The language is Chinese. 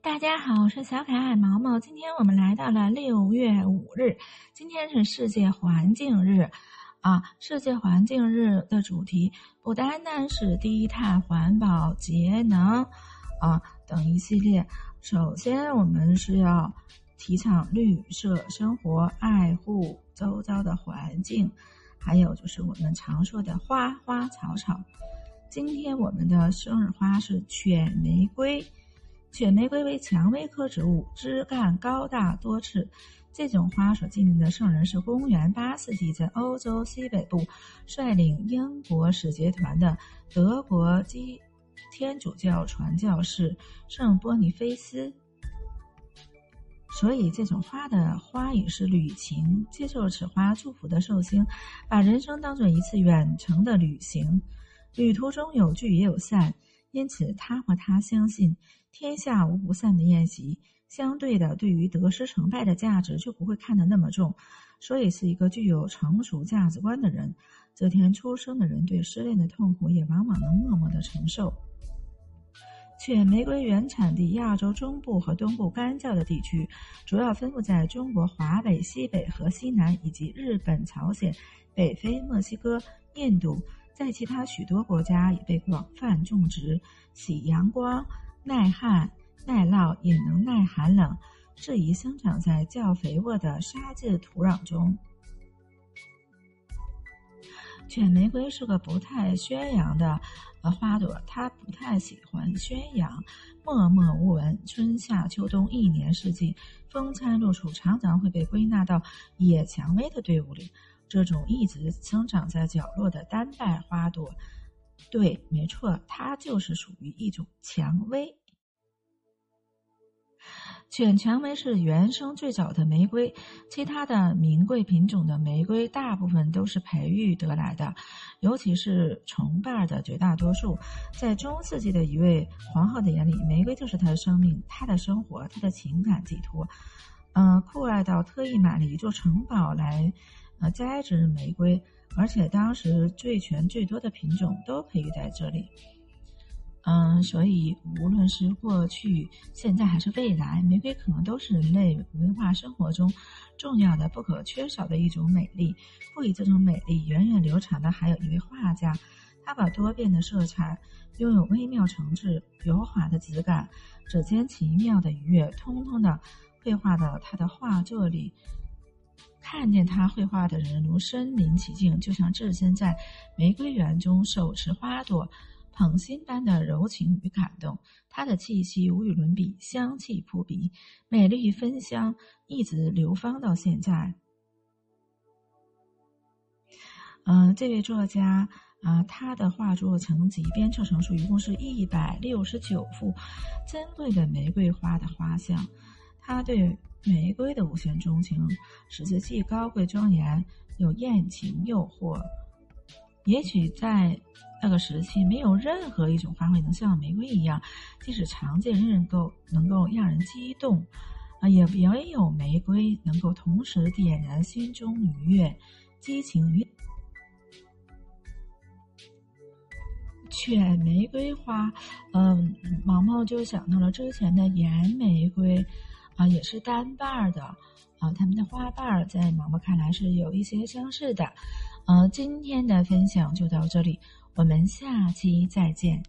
大家好，我是小可爱毛毛。今天我们来到了六月五日，今天是世界环境日啊！世界环境日的主题不单单是低碳环保、节能啊等一系列。首先，我们是要提倡绿色生活，爱护周遭的环境，还有就是我们常说的花花草草。今天我们的生日花是犬玫瑰。犬玫瑰为蔷薇科植物，枝干高大多刺。这种花所纪念的圣人是公元八世纪在欧洲西北部率领英国使节团的德国基天主教传教士圣波尼菲斯。所以，这种花的花语是旅行。接受此花祝福的寿星，把人生当做一次远程的旅行，旅途中有聚也有散。因此，他和他相信天下无不散的宴席。相对的，对于得失成败的价值就不会看得那么重。所以，是一个具有成熟价值观的人。这天出生的人对失恋的痛苦也往往能默默的承受。且玫瑰原产地亚洲中部和东部干燥的地区，主要分布在中国华北、西北和西南，以及日本、朝鲜、北非、墨西哥、印度。在其他许多国家也被广泛种植，喜阳光、耐旱、耐涝，也能耐寒冷，适宜生长在较肥沃的沙质土壤中。犬玫瑰是个不太宣扬的呃花朵，它不太喜欢宣扬，默默无闻，春夏秋冬一年四季风餐露宿，常常会被归纳到野蔷薇的队伍里。这种一直生长在角落的单瓣花朵，对，没错，它就是属于一种蔷薇。犬蔷薇是原生最早的玫瑰，其他的名贵品种的玫瑰大部分都是培育得来的，尤其是重瓣的绝大多数。在中世纪的一位皇后的眼里，玫瑰就是她的生命、她的生活、她的情感寄托。嗯，酷爱到特意买了一座城堡来。呃，栽植玫瑰，而且当时最全最多的品种都培育在这里。嗯，所以无论是过去、现在还是未来，玫瑰可能都是人类文化生活中重要的、不可缺少的一种美丽。赋予这种美丽源远流长的还有一位画家，他把多变的色彩、拥有微妙层次、柔滑的质感、指尖奇妙的愉悦，通通的绘画到他的画作里。看见他绘画的人如身临其境，就像置身在玫瑰园中，手持花朵，捧心般的柔情与感动。他的气息无与伦比，香气扑鼻，美丽芬香一直流芳到现在。嗯，这位作家啊，他的画作成集编凑成书，一共是一百六十九幅珍贵的玫瑰花的画像。他对。玫瑰的无限钟情，使之既高贵庄严，又艳情诱惑。也许在那个时期，没有任何一种花卉能像玫瑰一样，即使常见，仍能够能够让人激动。啊，也也有玫瑰能够同时点燃心中愉悦、激情与犬玫瑰花。嗯，毛毛就想到了之前的岩玫瑰。啊，也是单瓣儿的，啊，它们的花瓣儿在毛毛看来是有一些相似的，呃，今天的分享就到这里，我们下期再见。